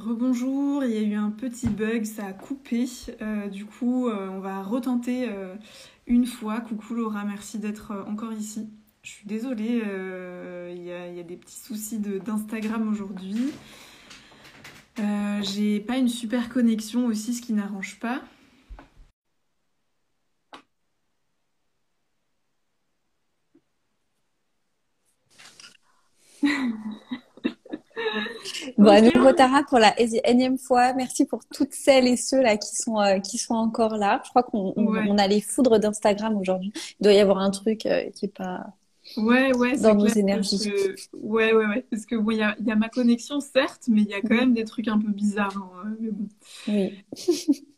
Rebonjour, il y a eu un petit bug, ça a coupé. Euh, du coup, euh, on va retenter euh, une fois. Coucou Laura, merci d'être encore ici. Je suis désolée, il y, a des petits soucis d'Instagram aujourd'hui. J'ai pas une super connexion aussi, ce qui n'arrange pas. Bon, à nouveau Tara pour la énième fois. Merci pour toutes celles et ceux là qui sont euh, qui sont encore là. Je crois qu'on on, a les foudres d'Instagram aujourd'hui. Il doit y avoir un truc euh, qui est pas ouais, ouais, dans nos énergies. Ouais, ouais, ouais. Parce que il y, a, y, a, ma connexion certes, mais il y a quand même des trucs un peu bizarres. Hein, mais bon. Oui.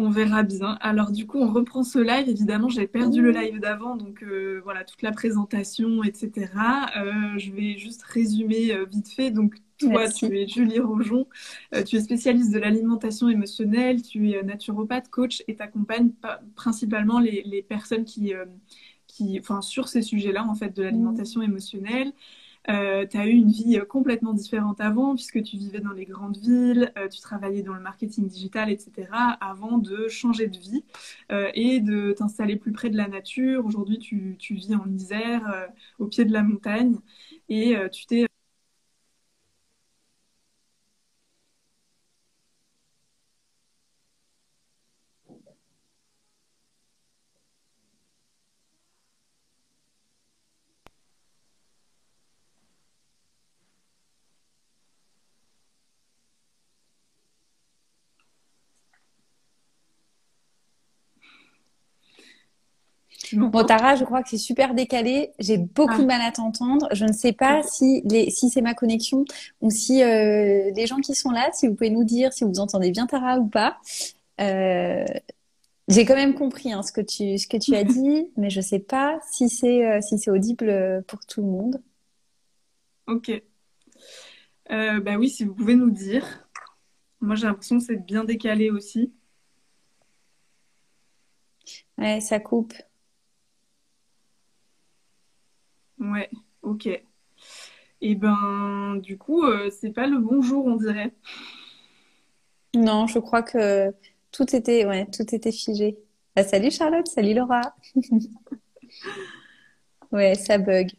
On verra bien. Alors du coup, on reprend ce live. Évidemment, j'ai perdu le live d'avant, donc euh, voilà toute la présentation, etc. Euh, je vais juste résumer euh, vite fait. Donc toi, tu es Julie Rojon, tu es spécialiste de l'alimentation émotionnelle, tu es naturopathe, coach et t'accompagnes principalement les, les, personnes qui, qui, enfin sur ces sujets-là en fait de l'alimentation émotionnelle. Euh, tu as eu une vie euh, complètement différente avant, puisque tu vivais dans les grandes villes, euh, tu travaillais dans le marketing digital, etc., avant de changer de vie et de t'installer plus près de la nature. Aujourd'hui, tu, tu, vis en Isère, au pied de la montagne, et tu t'es Bon, Tara, je crois que c'est super décalé. J'ai beaucoup ah. de mal à t'entendre. Je ne sais pas si, les, si c'est ma connexion ou si euh, les gens qui sont là, si vous pouvez nous dire si vous entendez bien Tara ou pas. Euh, j'ai quand même compris hein, ce que tu ce que tu as dit, mais je sais pas si c'est euh, si audible pour tout le monde. Ok. Bah oui, si vous pouvez nous dire. Moi, j'ai l'impression que c'est bien décalé aussi. Ouais, ça coupe. Ouais, ok. Et eh ben, du coup, euh, c'est pas le bonjour, on dirait. Non, je crois que tout était, ouais, tout était figé. Bah, salut Charlotte, salut Laura. ouais, ça bug.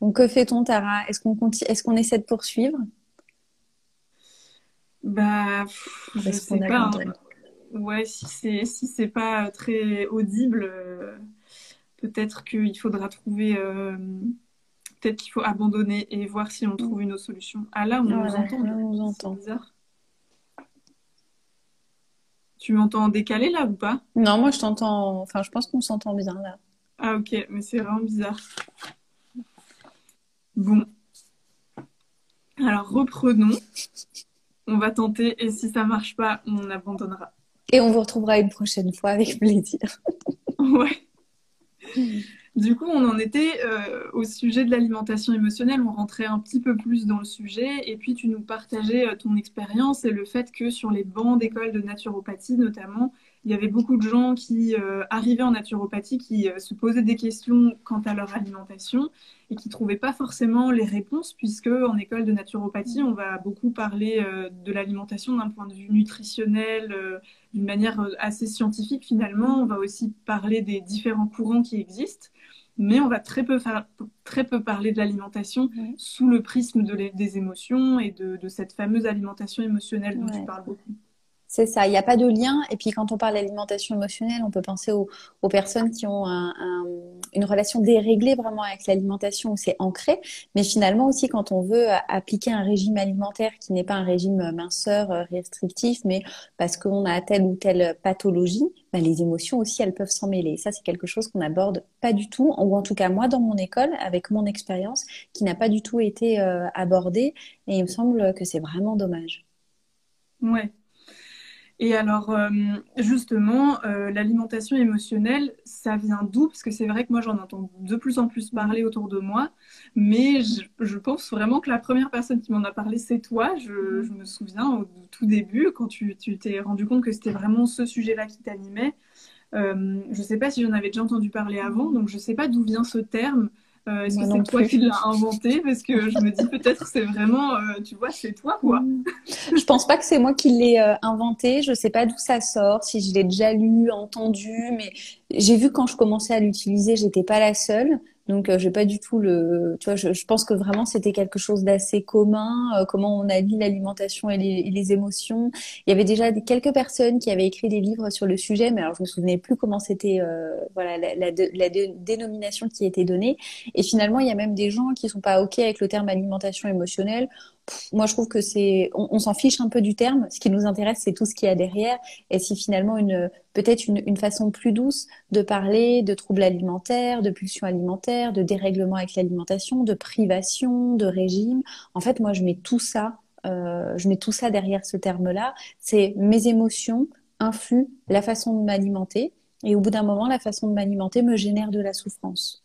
Donc, que fait-on, Tara? Est-ce qu'on continue... Est-ce qu'on essaie de poursuivre? Bah, je sais pas. Hein. Ouais, si c'est si c'est pas très audible, euh, peut-être qu'il faudra trouver, euh, peut-être qu'il faut abandonner et voir si on trouve une autre solution. Ah là, on nous entend. Là, on nous entend. bizarre. Tu m'entends en décalé là ou pas? Non, moi je t'entends. Enfin, je pense qu'on s'entend bien là. Ah ok, mais c'est vraiment bizarre. Bon. Alors reprenons. On va tenter et si ça marche pas, on abandonnera. Et on vous retrouvera une prochaine fois avec plaisir. ouais. Du coup, on en était euh, au sujet de l'alimentation émotionnelle. On rentrait un petit peu plus dans le sujet. Et puis, tu nous partageais euh, ton expérience et le fait que sur les bancs d'école de naturopathie, notamment, il y avait beaucoup de gens qui euh, arrivaient en naturopathie, qui euh, se posaient des questions quant à leur alimentation et qui ne trouvaient pas forcément les réponses, puisque en école de naturopathie, on va beaucoup parler euh, de l'alimentation d'un point de vue nutritionnel, d'une manière assez scientifique finalement. On va aussi parler des différents courants qui existent. Mais on va très peu, faire, très peu parler de l'alimentation sous le prisme de des émotions et de, cette fameuse alimentation émotionnelle dont tu parles beaucoup. C'est ça, il n'y a pas de lien. Et puis quand on parle d'alimentation émotionnelle, on peut penser aux, personnes qui ont une relation déréglée vraiment avec l'alimentation où c'est ancré. Mais finalement aussi quand on veut appliquer un régime alimentaire qui n'est pas un régime minceur euh, restrictif, mais parce qu'on a telle ou telle pathologie, bah, les émotions aussi elles peuvent s'en mêler. Ça c'est quelque chose qu'on n'aborde pas du tout, ou en tout cas moi dans mon école avec mon expérience, qui n'a pas du tout été euh, abordée. Et il me semble que c'est vraiment dommage. Ouais, et alors, euh, justement, euh, l'alimentation émotionnelle, ça vient d'où? Parce que c'est vrai que moi, j'en entends de plus en plus parler autour de moi, mais je, pense vraiment que la première personne qui m'en a parlé, c'est toi. Je, me souviens au tout début, quand tu t'es rendu compte que c'était vraiment ce sujet-là qui t'animait. Euh, je ne sais pas si j'en avais déjà entendu parler avant, donc je ne sais pas d'où vient ce terme Euh, est-ce que c'est toi qui l'as inventé? Parce que je me dis peut-être c'est vraiment, euh, tu vois, c'est toi quoi. je pense pas que c'est moi qui l'ai euh, inventé. Je sais pas d'où ça sort, si je l'ai déjà lu, entendu, mais j'ai vu quand je commençais à l'utiliser, j'étais pas la seule. Donc, euh, j'ai pas du tout le. Tu vois, je, je pense que vraiment c'était quelque chose d'assez commun. Euh, comment on allie l'alimentation et les, émotions. Il y avait déjà quelques personnes qui avaient écrit des livres sur le sujet, mais alors je me souvenais plus comment c'était. Euh, voilà, la, la, la dénomination qui était donnée. Et finalement, il y a même des gens qui sont pas ok avec le terme alimentation émotionnelle moi, je trouve que c'est, on, s'en fiche un peu du terme. Ce qui nous intéresse, c'est tout ce qu'il y a derrière. Et si finalement une, peut-être une, façon plus douce de parler de troubles alimentaires, de pulsions alimentaires, de dérèglement avec l'alimentation, de privation, de régime. En fait, moi, je mets tout ça, euh, je mets tout ça derrière ce terme-là. C'est mes émotions influent la façon de m'alimenter. Et au bout d'un moment, la façon de m'alimenter me génère de la souffrance.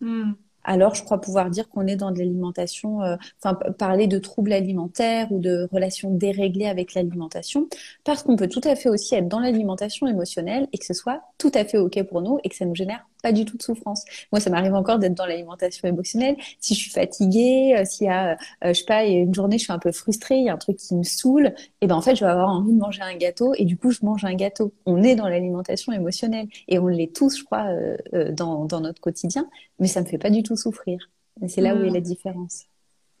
Hmm alors je crois pouvoir dire qu'on est dans de l'alimentation, euh, enfin parler de troubles alimentaires ou de relations déréglées avec l'alimentation, parce qu'on peut tout à fait aussi être dans l'alimentation émotionnelle et que ce soit tout à fait ok pour nous et que ça nous génère pas du tout de souffrance. Moi, ça m'arrive encore d'être dans l'alimentation émotionnelle. Si je suis fatiguée, euh, s'il y a, euh, je sais pas, une journée, je suis un peu frustrée, il y a un truc qui me saoule, et eh ben en fait, je vais avoir envie de manger un gâteau et du coup, je mange un gâteau. On est dans l'alimentation émotionnelle et on l'est tous, je crois, euh, dans, dans notre quotidien, mais ça me fait pas du tout souffrir. Et c'est là où est mmh. la différence.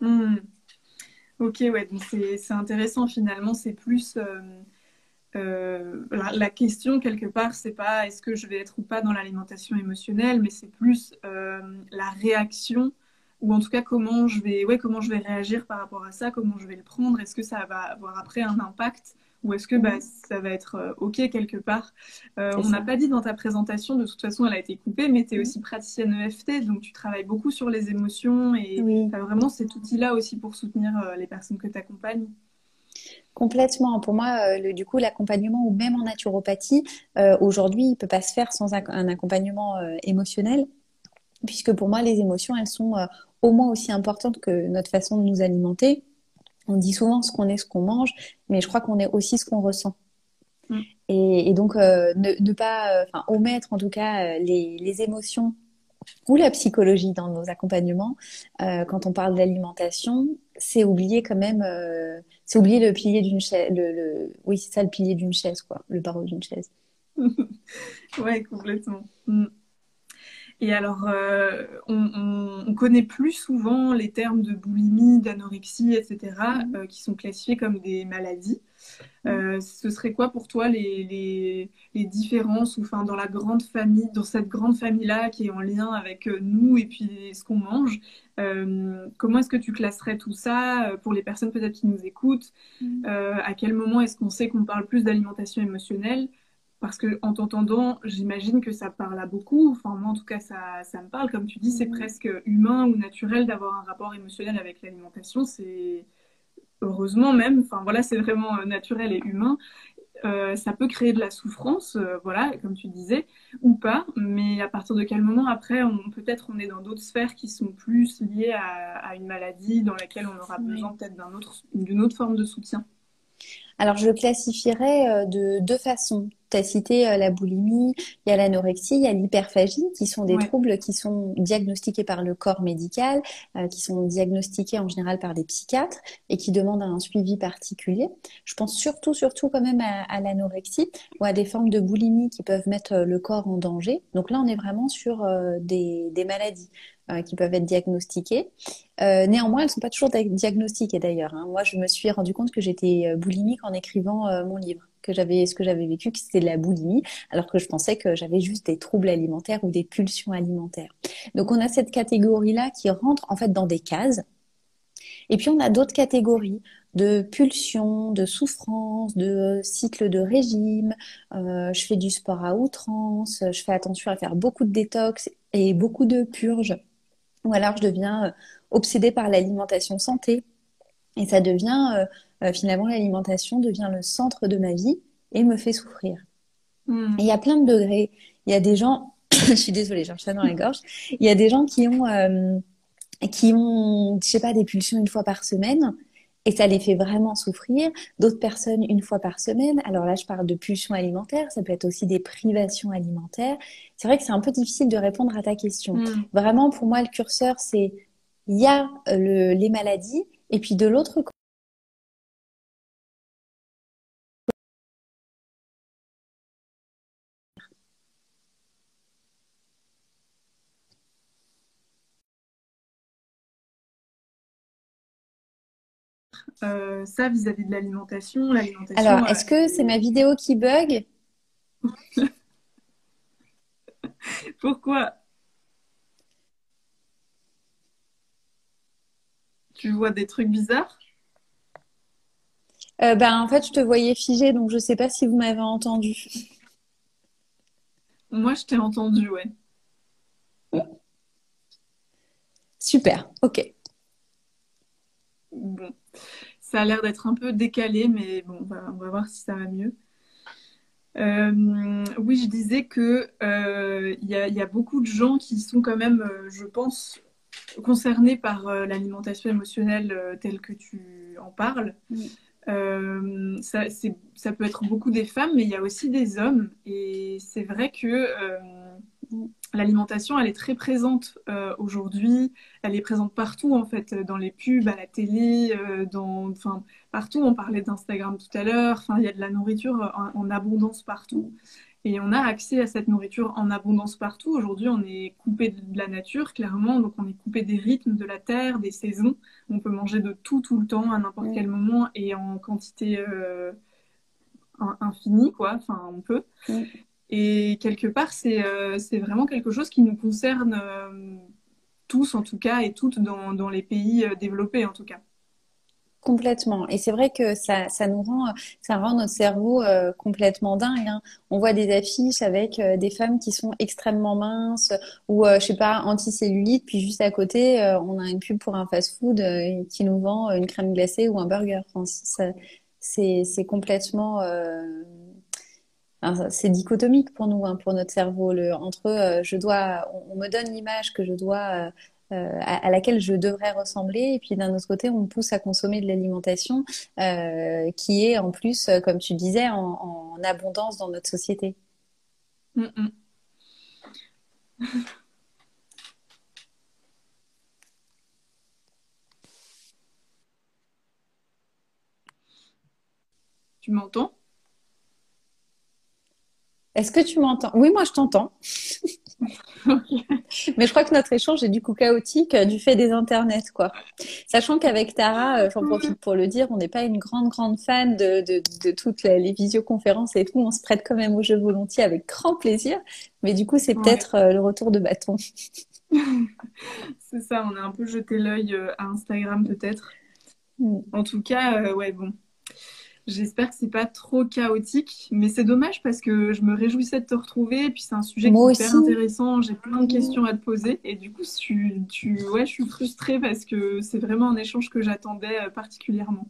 Mmh. Ok, ouais, donc c'est intéressant finalement, c'est plus euh, la, question quelque part, c'est pas est-ce que je vais être ou pas dans l'alimentation émotionnelle, mais c'est plus euh, la réaction ou en tout cas comment je vais, ouais, comment je vais réagir par rapport à ça, comment je vais le prendre. Est-ce que ça va avoir après un impact ou est-ce que bah, ça va être euh, ok quelque part On n'a pas dit dans ta présentation, de toute façon, elle a été coupée, mais tu es aussi praticienne EFT, donc tu travailles beaucoup sur les émotions et tu as vraiment cet outil-là aussi pour soutenir les personnes que tu accompagnes. Complètement. Pour moi, euh, le, du coup, l'accompagnement ou même en naturopathie, euh, aujourd'hui, il peut pas se faire sans un, accompagnement euh, émotionnel, puisque pour moi, les émotions, elles sont au moins aussi importantes que notre façon de nous alimenter. On dit souvent ce qu'on est, ce qu'on mange, mais je crois qu'on est aussi ce qu'on ressent. Mm. Et, donc, ne, ne, pas, enfin, omettre en tout cas les, les émotions ou la psychologie dans nos accompagnements, euh, quand on parle d'alimentation, c'est oublier quand même, euh, c'est oublier le pilier d'une chaise, le, oui c'est ça le pilier d'une chaise quoi, le barreau d'une chaise. ouais complètement. Mm. Et alors, euh, on, connaît plus souvent les termes de boulimie, d'anorexie, etc., mm. qui sont classifiés comme des maladies. Euh, ce serait quoi pour toi les, les, différences ou, enfin, dans la grande famille, dans cette grande famille-là qui est en lien avec euh, nous et puis ce qu'on mange euh, Comment est-ce que tu classerais tout ça pour les personnes peut-être qui nous écoutent mm. À quel moment est-ce qu'on sait qu'on parle plus d'alimentation émotionnelle parce que en t'entendant, j'imagine que ça parle à beaucoup. Enfin, moi, en tout cas, ça, ça me parle. Comme tu dis, c'est mm. presque humain ou naturel d'avoir un rapport émotionnel avec l'alimentation. C'est heureusement même, enfin voilà, c'est vraiment euh, naturel et humain. Euh, ça peut créer de la souffrance, euh, voilà, comme tu disais, ou pas, mais à partir de quel moment après, on, peut-être on est dans d'autres sphères qui sont plus liées à, une maladie dans laquelle on aura besoin peut-être d'une autre forme de soutien? Alors, je le classifierais de deux façons tu as cité euh, la boulimie, il y a l'anorexie, il y a l'hyperphagie, qui sont des troubles qui sont diagnostiqués par le corps médical, euh, qui sont diagnostiqués en général par des psychiatres et qui demandent un suivi particulier. Je pense surtout, surtout quand même à, l'anorexie ou à des formes de boulimie qui peuvent mettre euh, le corps en danger. Donc là, on est vraiment sur des, des, maladies. Qui peuvent être diagnostiquées. néanmoins, elles ne sont pas toujours diagnostiquées d'ailleurs. Hein. Moi, je me suis rendu compte que j'étais boulimique en écrivant mon livre que j'avais, ce que j'avais vécu, que c'était de la boulimie, alors que je pensais que j'avais juste des troubles alimentaires ou des pulsions alimentaires. Donc on a cette catégorie-là qui rentre en fait dans des cases. Et puis on a d'autres catégories de pulsions, de souffrances, de cycles de régime. Euh, je fais du sport à outrance, je fais attention à faire beaucoup de détox et beaucoup de purges. Ou alors je deviens euh, obsédée par l'alimentation santé. Et ça devient euh, euh, finalement l'alimentation devient le centre de ma vie et me fait souffrir. Hmm. Il y a plein de degrés. Il y a des gens, je suis désolée, j'ai un chat dans la gorge. Il y a des gens qui ont, euh, qui ont, je sais pas, des pulsions une fois par semaine et ça les fait vraiment souffrir. D'autres personnes une fois par semaine. Alors là, je parle de pulsions alimentaires. Ça peut être aussi des privations alimentaires. C'est vrai que c'est un peu difficile de répondre à ta question. Mm. Vraiment, pour moi, le curseur, c'est il y a le, les maladies et puis de l'autre côté, Euh, ça vis-à-vis de l'alimentation, Alors, est-ce que c'est ma vidéo qui bug? Pourquoi? Tu vois des trucs bizarres? Euh, ben, En fait, je te voyais figé, donc je ne sais pas si vous m'avez entendu. Moi, je t'ai entendu, ouais. Super, ok. Bon. Ça a l'air d'être un peu décalé, mais bon, on va, voir si ça va mieux. Euh, oui, je disais que euh, il y, a beaucoup de gens qui sont quand même, euh, je pense, concernés par l'alimentation émotionnelle telle que tu en parles. Ça, ça, peut être beaucoup des femmes, mais il y a aussi des hommes. Et c'est vrai que l'alimentation, elle est très présente euh, aujourd'hui. Elle est présente partout, en fait, dans les pubs, à la télé, euh, dans, enfin, partout. On parlait d'Instagram tout à l'heure. Enfin, il y a de la nourriture en, abondance partout. Et on a accès à cette nourriture en abondance partout. Aujourd'hui, on est coupé de la nature, clairement. Donc, on est coupé des rythmes de la terre, des saisons. On peut manger de tout, tout le temps, à n'importe quel moment et en quantité euh, infinie, quoi. Enfin, on peut. Et quelque part, euh, c'est vraiment quelque chose qui nous concerne euh, tous, en tout cas, et toutes dans, les pays euh, développés, en tout cas. Complètement. Et c'est vrai que ça, ça nous rend, ça rend notre cerveau complètement dingue. Hein. On voit des affiches avec des femmes qui sont extrêmement minces ou, je sais pas, anticellulite, puis juste à côté, on a une pub pour un fast-food qui nous vend une crème glacée ou un burger. Enfin, c'est complètement c'est dichotomique pour nous, hein, pour notre cerveau. Le, entre euh, je dois, on, me donne l'image que je dois, euh, euh, à, laquelle je devrais ressembler, et puis d'un autre côté, on me pousse à consommer de l'alimentation qui est en plus, comme tu disais, en, abondance dans notre société. Mm, mm. tu m'entends? Est-ce que tu m'entends? Oui, moi je t'entends. Mais je crois que notre échange est du coup chaotique euh, du fait des internets, quoi. Sachant qu'avec Tara, euh, j'en profite pour le dire, on n'est pas une grande, grande fan de, de, toutes les, visioconférences et tout. On se prête quand même au jeu volontiers avec grand plaisir. Mais du coup, c'est peut-être euh, le retour de bâton. c'est ça, on a un peu jeté l'œil à Instagram peut-être. Mm. En tout cas, ouais, bon. J'espère que c'est pas trop chaotique, mais c'est dommage parce que je me réjouissais de te retrouver. Et puis c'est un sujet qui est hyper intéressant. J'ai plein de questions à te poser. Et du coup, tu, tu, ouais, je suis frustrée parce que c'est vraiment un échange que j'attendais euh, particulièrement.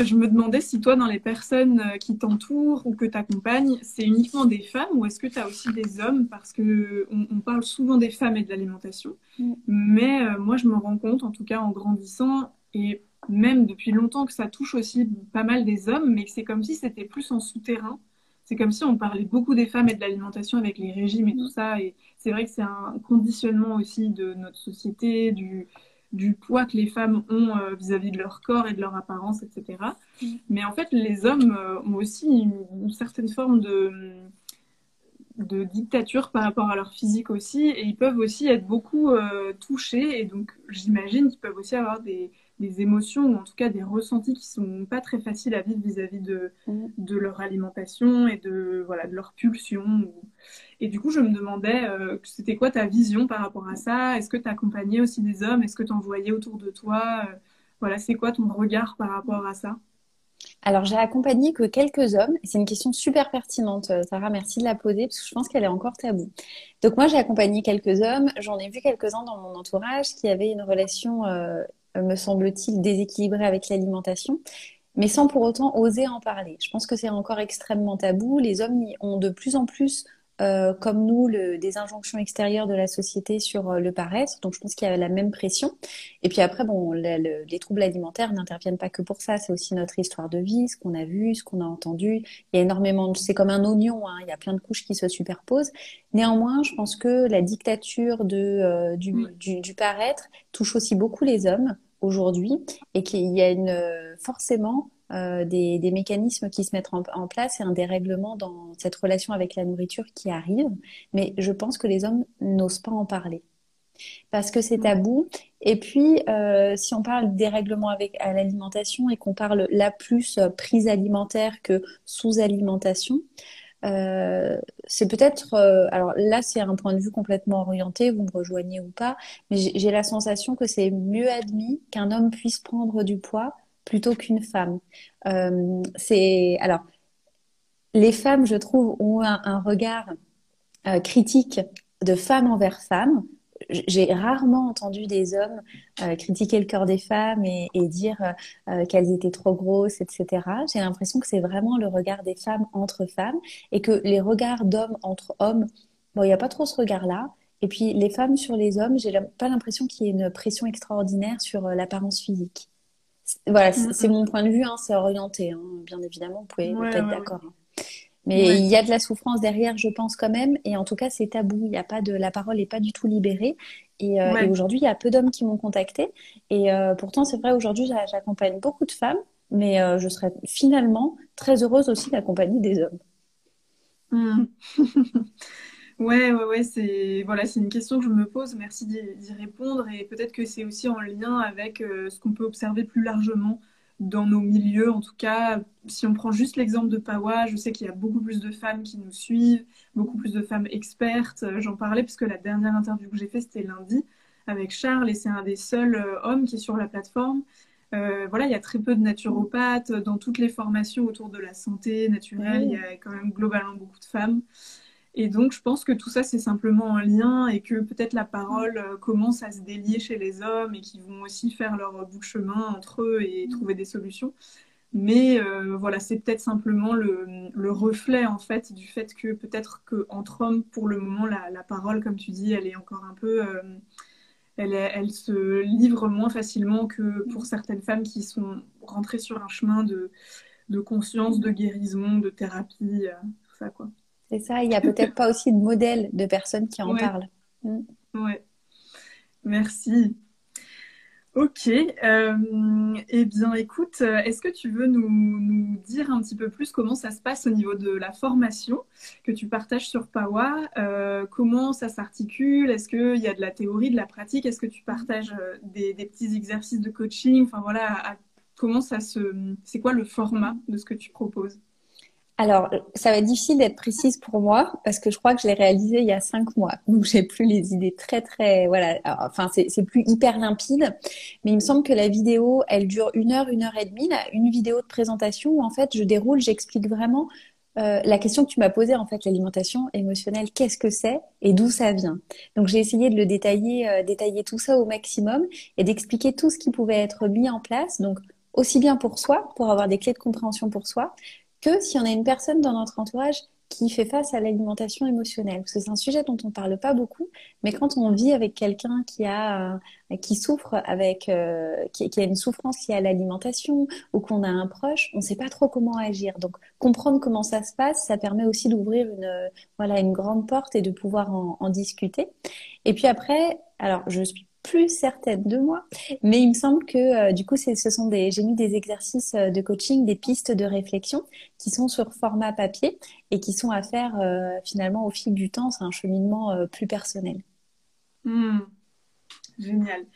Je me demandais si toi, dans les personnes euh, qui t'entourent ou que tu accompagnes, c'est uniquement des femmes ou est-ce que tu as aussi des hommes? Parce que on, parle souvent des femmes et de l'alimentation. Mm. Mais euh, moi, je me rends compte, en tout cas en grandissant, et même depuis longtemps que ça touche aussi pas mal des hommes, mais que c'est comme si c'était plus en souterrain. C'est comme si on parlait beaucoup des femmes et de l'alimentation avec les régimes et tout ça. Et c'est vrai que c'est un conditionnement aussi de notre société, du, du poids que les femmes ont euh, vis-à-vis de leur corps et de leur apparence, etc. Mm. Mais en fait, les hommes euh, ont aussi une, certaine forme de, de dictature par rapport à leur physique aussi. Et ils peuvent aussi être beaucoup euh, touchés. Et donc, j'imagine qu'ils peuvent aussi avoir des des émotions ou en tout cas des ressentis qui sont pas très faciles à vivre vis-à-vis de, mm. de leur alimentation et de voilà de leur pulsion. Et du coup, je me demandais, euh, c'était quoi ta vision par rapport à ça? Est-ce que tu accompagnais aussi des hommes? Est-ce que tu en voyais autour de toi? Euh, Voilà, c'est quoi ton regard par rapport à ça? Alors, j'ai accompagné que quelques hommes. C'est une question super pertinente, euh, Sarah. Merci de la poser parce que je pense qu'elle est encore tabou. Donc, moi, j'ai accompagné quelques hommes. J'en ai vu quelques-uns dans mon entourage qui avaient une relation me semble-t-il, déséquilibré avec l'alimentation, mais sans pour autant oser en parler. Je pense que c'est encore extrêmement tabou. Les hommes ont de plus en plus euh, comme nous, le, des injonctions extérieures de la société sur euh, le paraître. Donc, je pense qu'il y a la même pression. Et puis après, bon, les troubles alimentaires n'interviennent pas que pour ça. C'est aussi notre histoire de vie, ce qu'on a vu, ce qu'on a entendu. Il y a énormément, c'est comme un oignon. Hein. Il y a plein de couches qui se superposent. Néanmoins, je pense que la dictature de, euh, du, du, du paraître touche aussi beaucoup les hommes aujourd'hui et qu'il y a une forcément euh, des, des, mécanismes qui se mettent en, place et un dérèglement dans cette relation avec la nourriture qui arrive. Mais je pense que les hommes n'osent pas en parler parce que c'est tabou. Et puis, euh, si on parle dérèglement avec à l'alimentation et qu'on parle là plus euh, prise alimentaire que sous-alimentation, euh, c'est peut-être, euh, alors là c'est un point de vue complètement orienté, vous me rejoignez ou pas, mais j'ai la sensation que c'est mieux admis qu'un homme puisse prendre du poids plutôt qu'une femme. Euh, c'est alors les femmes, je trouve, ont un, regard euh, critique de femme envers femme. J'ai rarement entendu des hommes euh, critiquer le corps des femmes et, dire qu'elles étaient trop grosses, etc. J'ai l'impression que c'est vraiment le regard des femmes entre femmes et que les regards d'hommes entre hommes, bon, il n'y a pas trop ce regard-là. Et puis les femmes sur les hommes, j'ai pas l'impression qu'il y ait une pression extraordinaire sur l'apparence physique. Voilà, mm, c'est mm. mon point de vue, hein, c'est orienté, hein, bien évidemment, vous pouvez être d'accord. Hein. Mais il y a de la souffrance derrière, je pense quand même, et en tout cas c'est tabou. Il y a pas de la parole n'est pas du tout libérée. Et, euh, aujourd'hui, il y a peu d'hommes qui m'ont contacté. Et euh, pourtant, c'est vrai, aujourd'hui, j'accompagne beaucoup de femmes, mais euh, je serais finalement très heureuse aussi d'accompagner des hommes. Mm. Ouais, ouais, ouais, c'est voilà, c'est une question que je me pose. Merci d'y répondre et peut-être que c'est aussi en lien avec euh, ce qu'on peut observer plus largement dans nos milieux. En tout cas, si on prend juste l'exemple de Pawa, je sais qu'il y a beaucoup plus de femmes qui nous suivent, beaucoup plus de femmes expertes. Euh, j'en parlais parce que la dernière interview que j'ai faite, c'était lundi avec Charles et c'est un des seuls euh, hommes qui est sur la plateforme. voilà, il y a très peu de naturopathes dans toutes les formations autour de la santé naturelle. Il y a quand même globalement beaucoup de femmes. Et donc, je pense que tout ça, c'est simplement un lien et que peut-être la parole euh, commence à se délier chez les hommes et qu'ils vont aussi faire leur bout de chemin entre eux et trouver des solutions. Mais euh, voilà, c'est peut-être simplement le, le, reflet en fait du fait que peut-être qu'entre hommes, pour le moment, la, la, parole, comme tu dis, elle est encore un peu, euh, elle, elle, se livre moins facilement que pour certaines femmes qui sont rentrées sur un chemin de, de conscience, de guérison, de thérapie, tout ça quoi. C'est ça, il n'y a peut-être pas aussi de modèle de personnes qui en parlent. Mm. Ouais. Merci. Ok. Euh, eh bien, écoute, est-ce que tu veux nous, dire un petit peu plus comment ça se passe au niveau de la formation que tu partages sur Pawa euh, Comment ça s'articule Est-ce qu'il y a de la théorie, de la pratique Est-ce que tu partages euh, des, petits exercices de coaching Enfin voilà, comment ça se, c'est quoi le format de ce que tu proposes? Alors, ça va être difficile d'être précise pour moi parce que je crois que je l'ai réalisé il y a cinq mois. Donc, j'ai plus les idées très, très, voilà. enfin, c'est plus hyper limpide. Mais il me semble que la vidéo, elle dure une heure, une heure et demie. Une vidéo de présentation où, en fait, je déroule, j'explique vraiment euh, la question que tu m'as posée, en fait, l'alimentation émotionnelle, qu'est-ce que c'est et d'où ça vient? Donc, j'ai essayé de le détailler, euh, détailler tout ça au maximum et d'expliquer tout ce qui pouvait être mis en place. Donc, aussi bien pour soi, pour avoir des clés de compréhension pour soi, que si on a une personne dans notre entourage qui fait face à l'alimentation émotionnelle. Parce que c'est un sujet dont on ne parle pas beaucoup, mais quand on vit avec quelqu'un qui a, euh, qui souffre avec, euh, qui, a une souffrance liée à l'alimentation ou qu'on a un proche, on ne sait pas trop comment agir. Donc, comprendre comment ça se passe, ça permet aussi d'ouvrir une, voilà, une grande porte et de pouvoir en discuter. Et puis après, alors, je suis plus certaine de moi, mais il me semble que euh, du coup, ce sont des, j'ai mis des exercices euh, de coaching, des pistes de réflexion qui sont sur format papier et qui sont à faire euh, finalement au fil du temps. C'est un cheminement plus personnel. Hmm. Génial.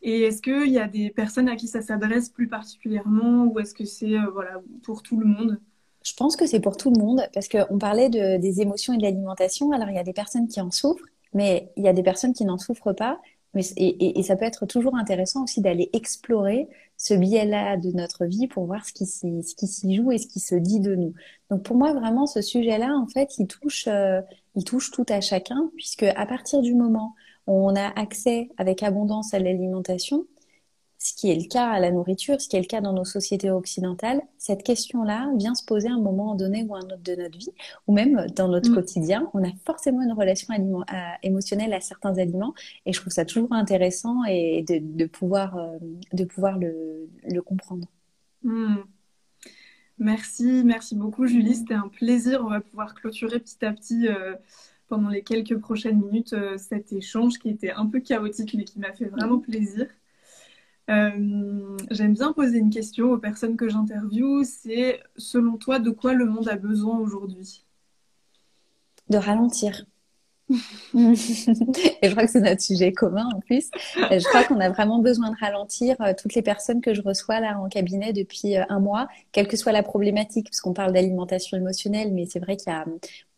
Et est-ce qu'il y a des personnes à qui ça s'adresse plus particulièrement ou est-ce que c'est voilà, pour tout le monde? Je pense que c'est pour tout le monde parce qu'on parlait de, des émotions et de l'alimentation. Alors, il y a des personnes qui en souffrent, mais il y a des personnes qui n'en souffrent pas et, ça peut être toujours intéressant aussi d'aller explorer ce biais-là de notre vie pour voir ce qui s'y joue et ce qui se dit de nous. Donc pour moi, vraiment, ce sujet-là, en fait, il touche, euh, il touche tout à chacun, puisque à partir du moment où on a accès avec abondance à l'alimentation, ce qui est le cas à la nourriture, ce qui est le cas dans nos sociétés occidentales, cette question-là vient se poser à un moment donné ou un autre de notre vie, ou même dans notre mm. quotidien. On a forcément une relation émotionnelle à certains aliments, et je trouve ça toujours intéressant et de, pouvoir, euh, de pouvoir le, comprendre. Mm. Merci, merci beaucoup Julie, c'était un plaisir. On va pouvoir clôturer petit à petit euh, pendant les quelques prochaines minutes euh, cet échange qui était un peu chaotique mais qui m'a fait vraiment plaisir. Euh, j'aime bien poser une question aux personnes que j'interviewe, c'est selon toi de quoi le monde a besoin aujourd'hui? De ralentir. et je crois que c'est notre sujet commun en plus. je crois qu'on a vraiment besoin de ralentir euh, toutes les personnes que je reçois là en cabinet depuis euh, un mois, quelle que soit la problématique, parce qu'on parle d'alimentation émotionnelle, mais c'est vrai qu'il y a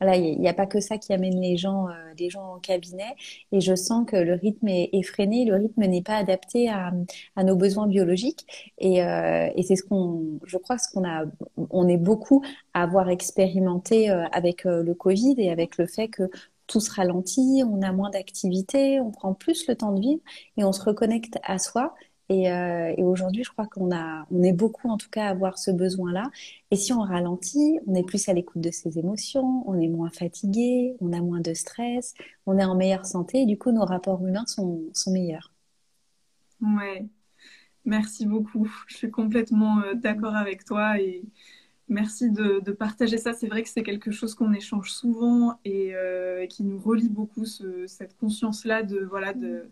voilà, il n'y a pas que ça qui amène les gens, euh, les gens en cabinet. Et je sens que le rythme est, freiné, le rythme n'est pas adapté à, à, nos besoins biologiques. Et, euh, et c'est ce qu'on, je crois, ce qu'on a, on est beaucoup à avoir expérimenté avec le Covid et avec le fait que tout se ralentit, on a moins d'activité, on prend plus le temps de vivre et on se reconnecte à soi. Et, euh, aujourd'hui, je crois qu'on a, on est beaucoup en tout cas à avoir ce besoin-là. Et si on ralentit, on est plus à l'écoute de ses émotions, on est moins fatigué, on a moins de stress, on est en meilleure santé. Et du coup, nos rapports humains sont, sont meilleurs. Ouais, merci beaucoup. Je suis complètement euh, d'accord avec toi et Merci de, partager ça. C'est vrai que c'est quelque chose qu'on échange souvent et euh, qui nous relie beaucoup cette conscience-là de voilà de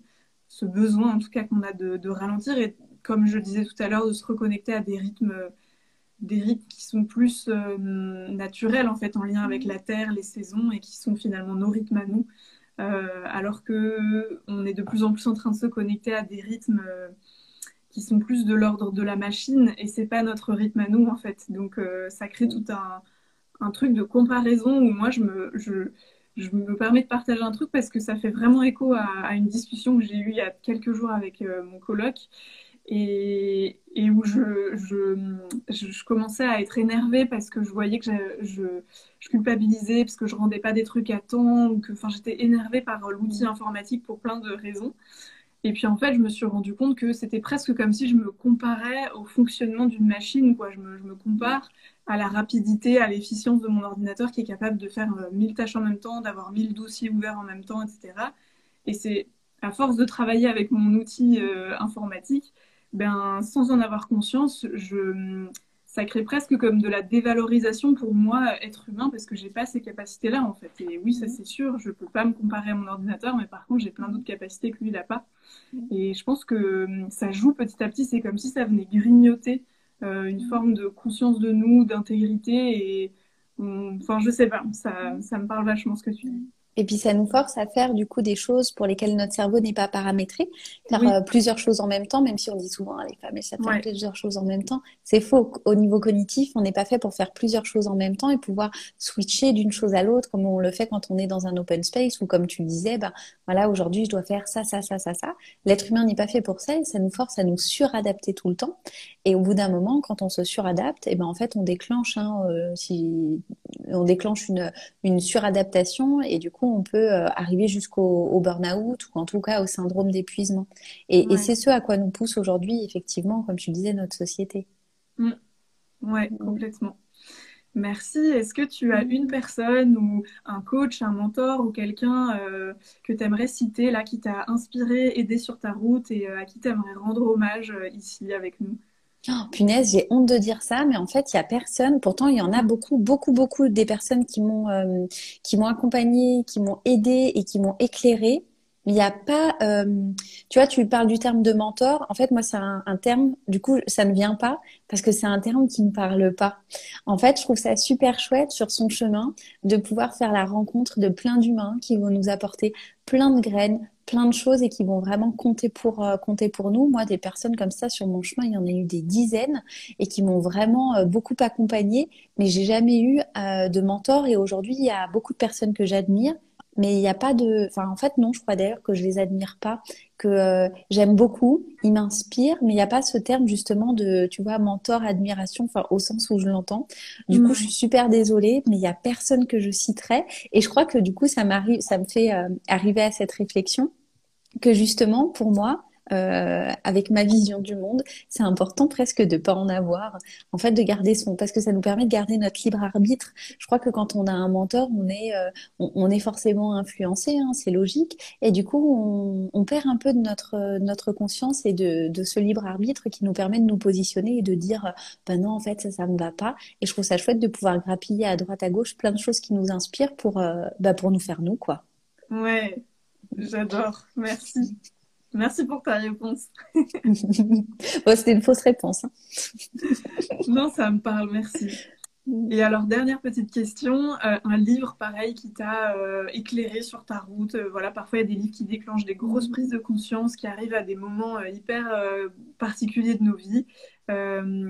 ce besoin en tout cas qu'on a de, ralentir et comme je le disais tout à l'heure de se reconnecter à des rythmes des rythmes qui sont plus euh, naturels en fait en lien avec la terre, les saisons et qui sont finalement nos rythmes à nous. Euh, alors que on est de plus en plus en train de se connecter à des rythmes qui sont plus de l'ordre de la machine et c'est pas notre rythme à nous en fait. Donc euh, ça crée tout un, un, truc de comparaison où moi je me, je, je, me permets de partager un truc parce que ça fait vraiment écho à, une discussion que j'ai eue il y a quelques jours avec euh, mon coloc et, et où je, je, commençais à être énervée parce que je voyais que je, je, culpabilisais parce que je rendais pas des trucs à temps ou que enfin j'étais énervée par l'outil informatique pour plein de raisons. Et puis en fait, je me suis rendu compte que c'était presque comme si je me comparais au fonctionnement d'une machine. Quoi. Je, me, compare à la rapidité, à l'efficience de mon ordinateur qui est capable de faire euh, mille tâches en même temps, d'avoir mille dossiers ouverts en même temps, etc. Et c'est à force de travailler avec mon outil euh, informatique, ben, sans en avoir conscience, je, ça crée presque comme de la dévalorisation pour moi, être humain, parce que j'ai pas ces capacités-là, en fait. Et oui, ça mhm. c'est sûr, je peux pas me comparer à mon ordinateur, mais par contre, j'ai plein d'autres capacités que lui, il a pas. Mhm. Et je pense que hum, ça joue petit à petit, c'est comme si ça venait grignoter euh, une mhm. forme de conscience de nous, d'intégrité, et hum, enfin, je sais pas, ça, ça me parle vachement ce que tu dis. Et puis ça nous force à faire du coup des choses pour lesquelles notre cerveau n'est pas paramétré, faire euh, plusieurs choses en même temps, même si on dit souvent les femmes elles faire plusieurs choses en même temps. C'est faux. Au niveau cognitif, on n'est pas fait pour faire plusieurs choses en même temps et pouvoir switcher d'une chose à l'autre comme on le fait quand on est dans un open space ou comme tu disais, bah voilà aujourd'hui je dois faire ça, ça, ça, ça, ça. L'être humain n'est pas fait pour ça et ça nous force à nous suradapter tout le temps. Et au bout d'un moment, quand on se suradapte, et eh ben en fait on déclenche, hein, euh, si on déclenche une, une suradaptation et du coup on peut euh, arriver jusqu'au burn-out ou en tout cas au syndrome d'épuisement. Et, c'est ce à quoi nous pousse aujourd'hui, effectivement, comme tu disais, notre société. Oui, mm. Ouais, complètement. Merci. Est-ce que tu as une personne ou un coach, un mentor ou quelqu'un euh, que tu aimerais citer là, qui t'a inspiré, aidé sur ta route et euh, à qui tu aimerais rendre hommage ici avec nous? Oh, punaise, j'ai honte de dire ça, mais en fait, il y a personne. Pourtant, il y en a beaucoup, beaucoup, beaucoup des personnes qui m'ont, euh, qui m'ont accompagnée, qui m'ont aidé et qui m'ont Il n'y a pas, euh, tu vois, tu parles du terme de mentor. En fait, moi, c'est un, terme. Du coup, ça ne vient pas parce que c'est un terme qui ne parle pas. En fait, je trouve ça super chouette sur son chemin de pouvoir faire la rencontre de plein d'humains qui vont nous apporter plein de graines, plein de choses et qui vont vraiment compter pour euh, compter pour nous. Moi, des personnes comme ça sur mon chemin, il y en a eu des dizaines et qui m'ont vraiment euh, beaucoup accompagnée, mais j'ai jamais eu de mentor et aujourd'hui, il y a beaucoup de personnes que j'admire mais il n'y a pas de enfin en fait non je crois d'ailleurs que je les admire pas que j'aime beaucoup ils m'inspirent mais il n'y a pas ce terme justement de tu vois mentor admiration enfin au sens où je l'entends. Du coup je suis super désolée mais il y a personne que je citerai. Et je crois que du coup ça m'arrive ça me fait arriver à cette réflexion que justement, pour moi, euh, avec ma vision du monde, c'est important presque de pas en avoir. En fait, de garder son, parce que ça nous permet de garder notre libre arbitre. Je crois que quand on a un mentor, on est, euh, on, est forcément influencé, hein, c'est logique. Et du coup, on, perd un peu de notre, notre conscience et de, de ce libre arbitre qui nous permet de nous positionner et de dire, ben non, en fait, ça, ça me va pas. Et je trouve ça chouette de pouvoir grappiller à droite à gauche plein de choses qui nous inspirent pour, bah, pour nous faire nous, quoi. Ouais, j'adore. Merci. Merci pour ta réponse. C'était une fausse réponse. Hein. non, ça me parle, merci. Et alors, dernière petite question, euh, un livre pareil qui t'a euh, éclairé sur ta route. Euh, voilà, parfois il y a des livres qui déclenchent des grosses prises de conscience, qui arrivent à des moments hyper particuliers de nos vies.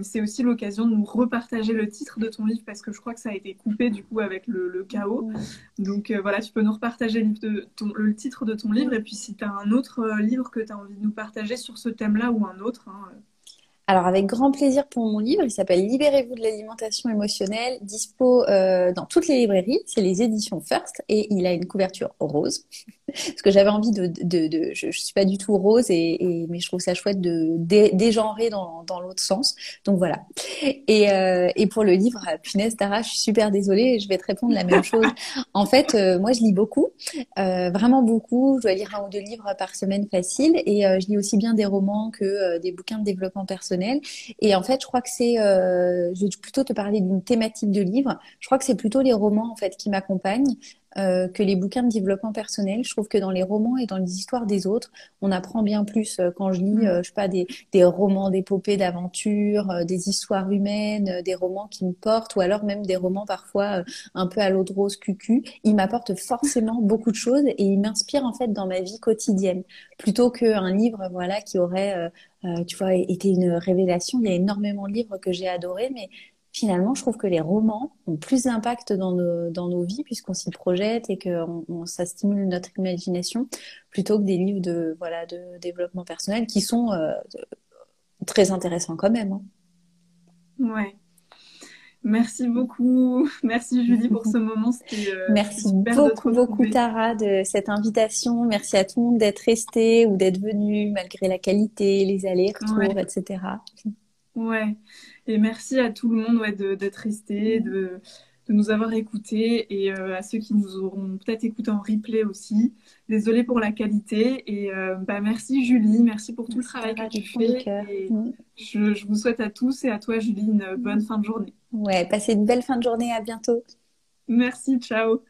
c'est aussi l'occasion de nous repartager le titre de ton livre parce que je crois que ça a été coupé du coup avec le, chaos. Donc voilà, tu peux nous repartager le, le titre de ton livre et puis si tu as un autre livre que tu as envie de nous partager sur ce thème-là ou un autre. Hein, alors avec grand plaisir pour mon livre, il s'appelle Libérez-vous de l'alimentation émotionnelle, dispo euh, dans toutes les librairies, c'est les éditions First et il a une couverture rose parce que j'avais envie de, de, de je, je, suis pas du tout rose et, et, mais je trouve ça chouette de dégenrer dans, dans l'autre sens. Donc voilà. Et, euh, et pour le livre, punaise Tara, je suis super désolée, je vais te répondre la même chose. En fait, euh, moi je lis beaucoup, euh, vraiment beaucoup. Je dois lire un ou deux livres par semaine facile et euh, je lis aussi bien des romans que des bouquins de développement personnel et en fait, je crois que c'est, euh, je vais plutôt te parler d'une thématique de livre. Je crois que c'est plutôt les romans en fait qui m'accompagnent. Euh, que les bouquins de développement personnel. Je trouve que dans les romans et dans les histoires des autres, on apprend bien plus euh, quand je lis, mm. je sais pas, des, des romans d'épopées, d'aventures, des histoires humaines, des romans qui me portent, ou alors même des romans parfois un peu à l'eau de rose cucu. Ils m'apportent forcément beaucoup de choses et ils m'inspirent en fait dans ma vie quotidienne, plutôt qu'un livre, voilà, qui aurait euh, tu vois, était une révélation. Il y a énormément de livres que j'ai adorés, mais finalement, je trouve que les romans ont plus d'impact dans nos, dans nos vies puisqu'on s'y projette et que on, ça stimule notre imagination plutôt que des livres de, voilà, de développement personnel qui sont euh, très intéressants quand même. Hein. Ouais. Merci beaucoup. Merci Julie pour ce moment. Euh, Merci beaucoup, beaucoup Tara de cette invitation. Merci à tout le monde d'être resté ou d'être venu malgré la qualité, les allers-retours, etc. Ouais. Et merci à tout le monde ouais, d'être resté, de, de nous avoir écoutés et euh, à ceux qui nous auront peut-être écoutés en replay aussi. Désolée pour la qualité et euh, bah, merci Julie, merci pour tout le travail que tu fais. Et mm. je, je, vous souhaite à tous et à toi Julie une bonne fin de journée. Ouais, passez une belle fin de journée, à bientôt. Merci, ciao.